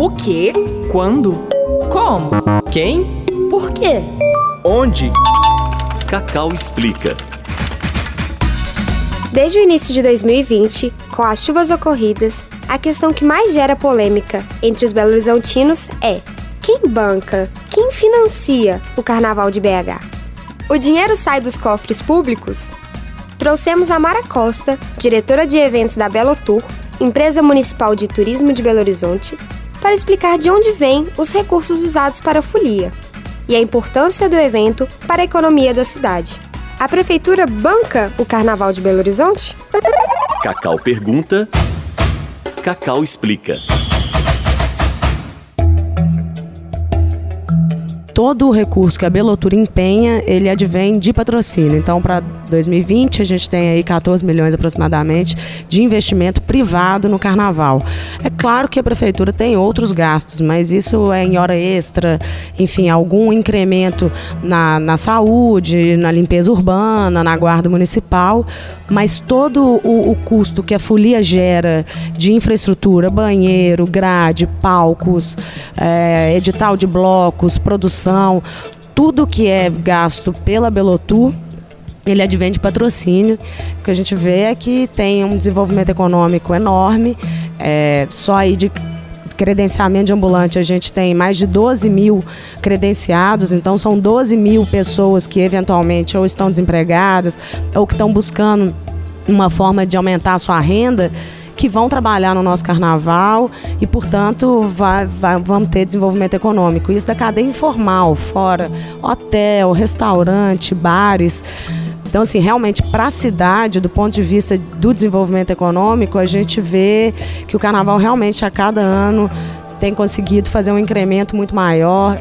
O quê? Quando? Como? Quem? Por quê? Onde? Cacau explica. Desde o início de 2020, com as chuvas ocorridas, a questão que mais gera polêmica entre os belo-horizontinos é quem banca, quem financia o Carnaval de BH? O dinheiro sai dos cofres públicos? Trouxemos a Mara Costa, diretora de eventos da Belo Tour, empresa municipal de turismo de Belo Horizonte, para explicar de onde vêm os recursos usados para a folia e a importância do evento para a economia da cidade. A prefeitura banca o Carnaval de Belo Horizonte? Cacau pergunta. Cacau explica. Todo o recurso que a Belotur empenha, ele advém de patrocínio. Então, para 2020, a gente tem aí 14 milhões aproximadamente de investimento privado no carnaval. É claro que a prefeitura tem outros gastos, mas isso é em hora extra, enfim, algum incremento na, na saúde, na limpeza urbana, na guarda municipal, mas todo o, o custo que a folia gera de infraestrutura, banheiro, grade, palcos, é, edital de blocos, produção tudo que é gasto pela Belotur ele advém de patrocínio. O que a gente vê é que tem um desenvolvimento econômico enorme. É, só aí de credenciamento de ambulante a gente tem mais de 12 mil credenciados, então são 12 mil pessoas que eventualmente ou estão desempregadas ou que estão buscando uma forma de aumentar a sua renda que vão trabalhar no nosso carnaval e, portanto, vai, vai, vamos ter desenvolvimento econômico. Isso da cadeia informal, fora hotel, restaurante, bares. Então, assim, realmente, para a cidade, do ponto de vista do desenvolvimento econômico, a gente vê que o carnaval realmente, a cada ano, tem conseguido fazer um incremento muito maior.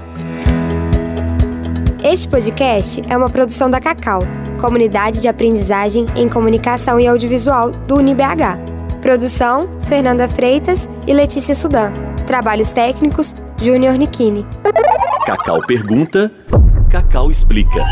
Este podcast é uma produção da Cacau, Comunidade de Aprendizagem em Comunicação e Audiovisual do UniBH. Produção: Fernanda Freitas e Letícia Sudan. Trabalhos técnicos: Júnior Nikini. Cacau pergunta, Cacau explica.